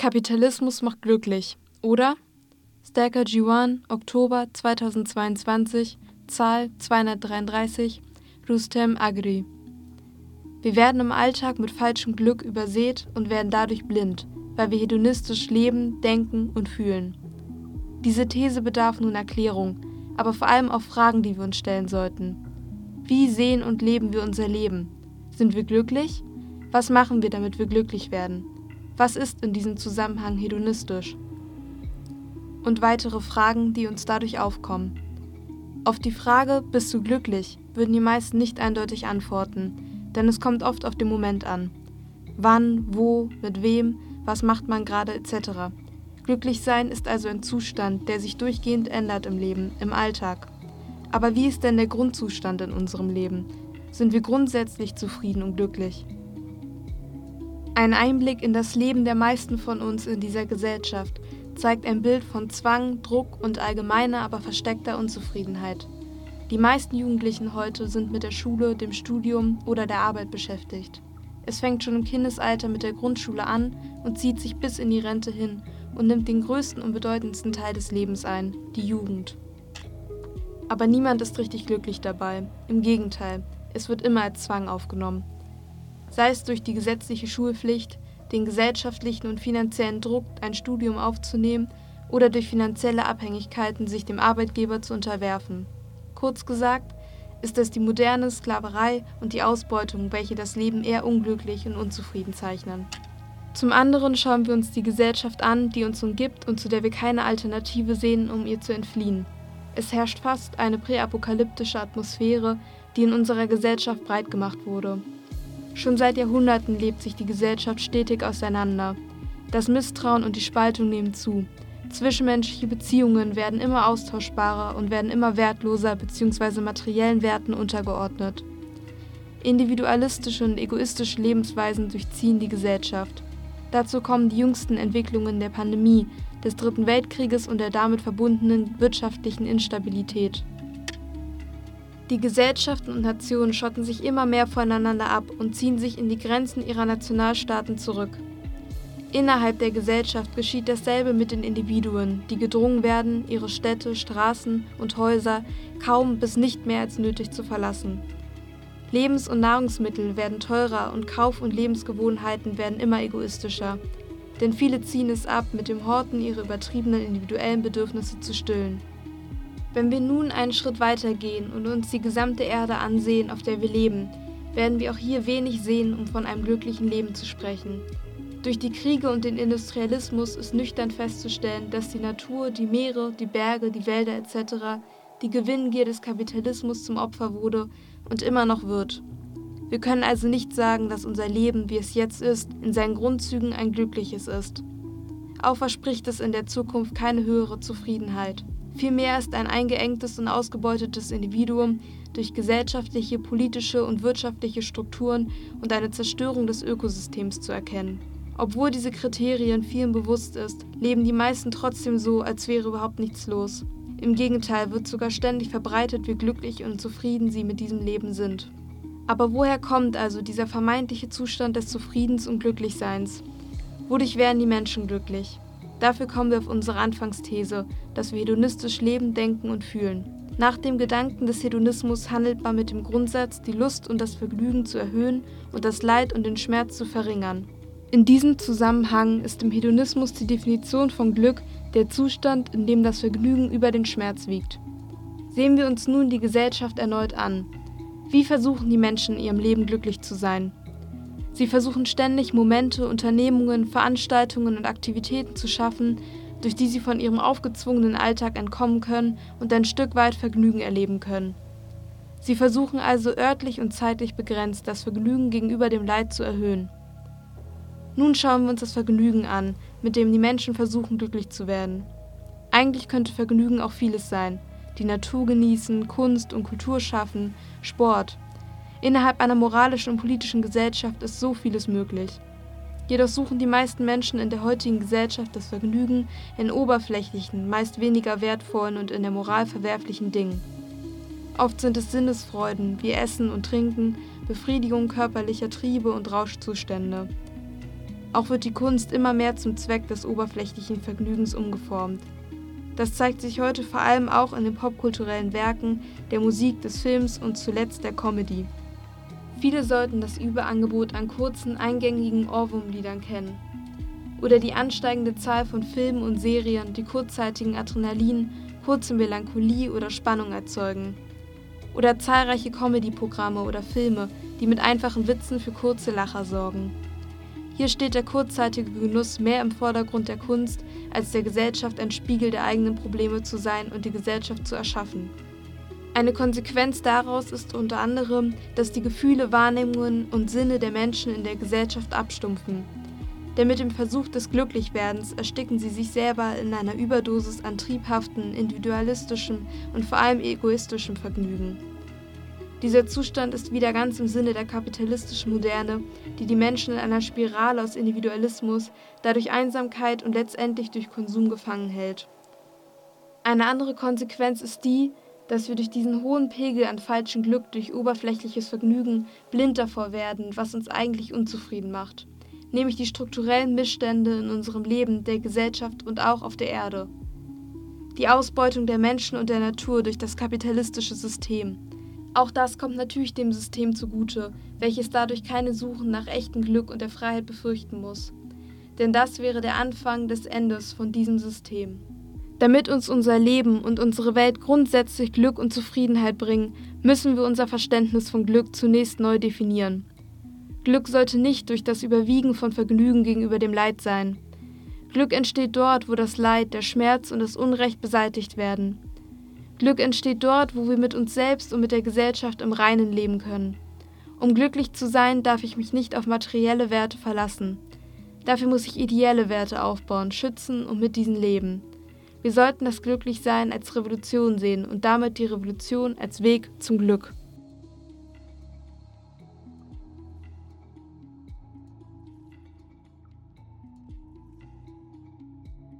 Kapitalismus macht glücklich, oder? Stacker G1, Oktober 2022, Zahl 233, Rustem Agri. Wir werden im Alltag mit falschem Glück übersät und werden dadurch blind, weil wir hedonistisch leben, denken und fühlen. Diese These bedarf nun Erklärung, aber vor allem auch Fragen, die wir uns stellen sollten. Wie sehen und leben wir unser Leben? Sind wir glücklich? Was machen wir, damit wir glücklich werden? Was ist in diesem Zusammenhang hedonistisch? Und weitere Fragen, die uns dadurch aufkommen. Auf die Frage, bist du glücklich, würden die meisten nicht eindeutig antworten, denn es kommt oft auf den Moment an. Wann, wo, mit wem, was macht man gerade etc. Glücklich sein ist also ein Zustand, der sich durchgehend ändert im Leben, im Alltag. Aber wie ist denn der Grundzustand in unserem Leben? Sind wir grundsätzlich zufrieden und glücklich? Ein Einblick in das Leben der meisten von uns in dieser Gesellschaft zeigt ein Bild von Zwang, Druck und allgemeiner, aber versteckter Unzufriedenheit. Die meisten Jugendlichen heute sind mit der Schule, dem Studium oder der Arbeit beschäftigt. Es fängt schon im Kindesalter mit der Grundschule an und zieht sich bis in die Rente hin und nimmt den größten und bedeutendsten Teil des Lebens ein, die Jugend. Aber niemand ist richtig glücklich dabei. Im Gegenteil, es wird immer als Zwang aufgenommen sei es durch die gesetzliche Schulpflicht, den gesellschaftlichen und finanziellen Druck, ein Studium aufzunehmen oder durch finanzielle Abhängigkeiten sich dem Arbeitgeber zu unterwerfen. Kurz gesagt, ist es die moderne Sklaverei und die Ausbeutung, welche das Leben eher unglücklich und unzufrieden zeichnen. Zum anderen schauen wir uns die Gesellschaft an, die uns umgibt und zu der wir keine Alternative sehen, um ihr zu entfliehen. Es herrscht fast eine präapokalyptische Atmosphäre, die in unserer Gesellschaft breit gemacht wurde. Schon seit Jahrhunderten lebt sich die Gesellschaft stetig auseinander. Das Misstrauen und die Spaltung nehmen zu. Zwischenmenschliche Beziehungen werden immer austauschbarer und werden immer wertloser bzw. materiellen Werten untergeordnet. Individualistische und egoistische Lebensweisen durchziehen die Gesellschaft. Dazu kommen die jüngsten Entwicklungen der Pandemie, des Dritten Weltkrieges und der damit verbundenen wirtschaftlichen Instabilität. Die Gesellschaften und Nationen schotten sich immer mehr voneinander ab und ziehen sich in die Grenzen ihrer Nationalstaaten zurück. Innerhalb der Gesellschaft geschieht dasselbe mit den Individuen, die gedrungen werden, ihre Städte, Straßen und Häuser kaum bis nicht mehr als nötig zu verlassen. Lebens- und Nahrungsmittel werden teurer und Kauf- und Lebensgewohnheiten werden immer egoistischer, denn viele ziehen es ab, mit dem Horten ihre übertriebenen individuellen Bedürfnisse zu stillen. Wenn wir nun einen Schritt weiter gehen und uns die gesamte Erde ansehen, auf der wir leben, werden wir auch hier wenig sehen, um von einem glücklichen Leben zu sprechen. Durch die Kriege und den Industrialismus ist nüchtern festzustellen, dass die Natur, die Meere, die Berge, die Wälder etc. die Gewinngier des Kapitalismus zum Opfer wurde und immer noch wird. Wir können also nicht sagen, dass unser Leben, wie es jetzt ist, in seinen Grundzügen ein glückliches ist. Auch verspricht es in der Zukunft keine höhere Zufriedenheit. Vielmehr ist ein eingeengtes und ausgebeutetes Individuum durch gesellschaftliche, politische und wirtschaftliche Strukturen und eine Zerstörung des Ökosystems zu erkennen. Obwohl diese Kriterien vielen bewusst ist, leben die meisten trotzdem so, als wäre überhaupt nichts los. Im Gegenteil wird sogar ständig verbreitet, wie glücklich und zufrieden sie mit diesem Leben sind. Aber woher kommt also dieser vermeintliche Zustand des Zufriedens und Glücklichseins? Wodurch werden die Menschen glücklich? Dafür kommen wir auf unsere Anfangsthese, dass wir hedonistisch leben, denken und fühlen. Nach dem Gedanken des Hedonismus handelt man mit dem Grundsatz, die Lust und das Vergnügen zu erhöhen und das Leid und den Schmerz zu verringern. In diesem Zusammenhang ist im Hedonismus die Definition von Glück der Zustand, in dem das Vergnügen über den Schmerz wiegt. Sehen wir uns nun die Gesellschaft erneut an. Wie versuchen die Menschen in ihrem Leben glücklich zu sein? Sie versuchen ständig Momente, Unternehmungen, Veranstaltungen und Aktivitäten zu schaffen, durch die sie von ihrem aufgezwungenen Alltag entkommen können und ein Stück weit Vergnügen erleben können. Sie versuchen also örtlich und zeitlich begrenzt das Vergnügen gegenüber dem Leid zu erhöhen. Nun schauen wir uns das Vergnügen an, mit dem die Menschen versuchen glücklich zu werden. Eigentlich könnte Vergnügen auch vieles sein. Die Natur genießen, Kunst und Kultur schaffen, Sport, Innerhalb einer moralischen und politischen Gesellschaft ist so vieles möglich. Jedoch suchen die meisten Menschen in der heutigen Gesellschaft das Vergnügen in oberflächlichen, meist weniger wertvollen und in der Moral verwerflichen Dingen. Oft sind es Sinnesfreuden wie Essen und Trinken, Befriedigung körperlicher Triebe und Rauschzustände. Auch wird die Kunst immer mehr zum Zweck des oberflächlichen Vergnügens umgeformt. Das zeigt sich heute vor allem auch in den popkulturellen Werken, der Musik, des Films und zuletzt der Comedy. Viele sollten das Überangebot an kurzen, eingängigen Ohrwurmliedern kennen. Oder die ansteigende Zahl von Filmen und Serien, die kurzzeitigen Adrenalin, kurze Melancholie oder Spannung erzeugen. Oder zahlreiche Comedy-Programme oder Filme, die mit einfachen Witzen für kurze Lacher sorgen. Hier steht der kurzzeitige Genuss mehr im Vordergrund der Kunst, als der Gesellschaft ein Spiegel der eigenen Probleme zu sein und die Gesellschaft zu erschaffen. Eine Konsequenz daraus ist unter anderem, dass die Gefühle, Wahrnehmungen und Sinne der Menschen in der Gesellschaft abstumpfen. Denn mit dem Versuch des Glücklichwerdens ersticken sie sich selber in einer Überdosis an triebhaften, individualistischem und vor allem egoistischem Vergnügen. Dieser Zustand ist wieder ganz im Sinne der kapitalistischen Moderne, die die Menschen in einer Spirale aus Individualismus, dadurch Einsamkeit und letztendlich durch Konsum gefangen hält. Eine andere Konsequenz ist die, dass wir durch diesen hohen Pegel an falschem Glück durch oberflächliches Vergnügen blind davor werden, was uns eigentlich unzufrieden macht, nämlich die strukturellen Missstände in unserem Leben, der Gesellschaft und auch auf der Erde. Die Ausbeutung der Menschen und der Natur durch das kapitalistische System, auch das kommt natürlich dem System zugute, welches dadurch keine Suchen nach echtem Glück und der Freiheit befürchten muss. Denn das wäre der Anfang des Endes von diesem System. Damit uns unser Leben und unsere Welt grundsätzlich Glück und Zufriedenheit bringen, müssen wir unser Verständnis von Glück zunächst neu definieren. Glück sollte nicht durch das Überwiegen von Vergnügen gegenüber dem Leid sein. Glück entsteht dort, wo das Leid, der Schmerz und das Unrecht beseitigt werden. Glück entsteht dort, wo wir mit uns selbst und mit der Gesellschaft im Reinen leben können. Um glücklich zu sein, darf ich mich nicht auf materielle Werte verlassen. Dafür muss ich ideelle Werte aufbauen, schützen und mit diesen leben. Wir sollten das Glücklichsein als Revolution sehen und damit die Revolution als Weg zum Glück.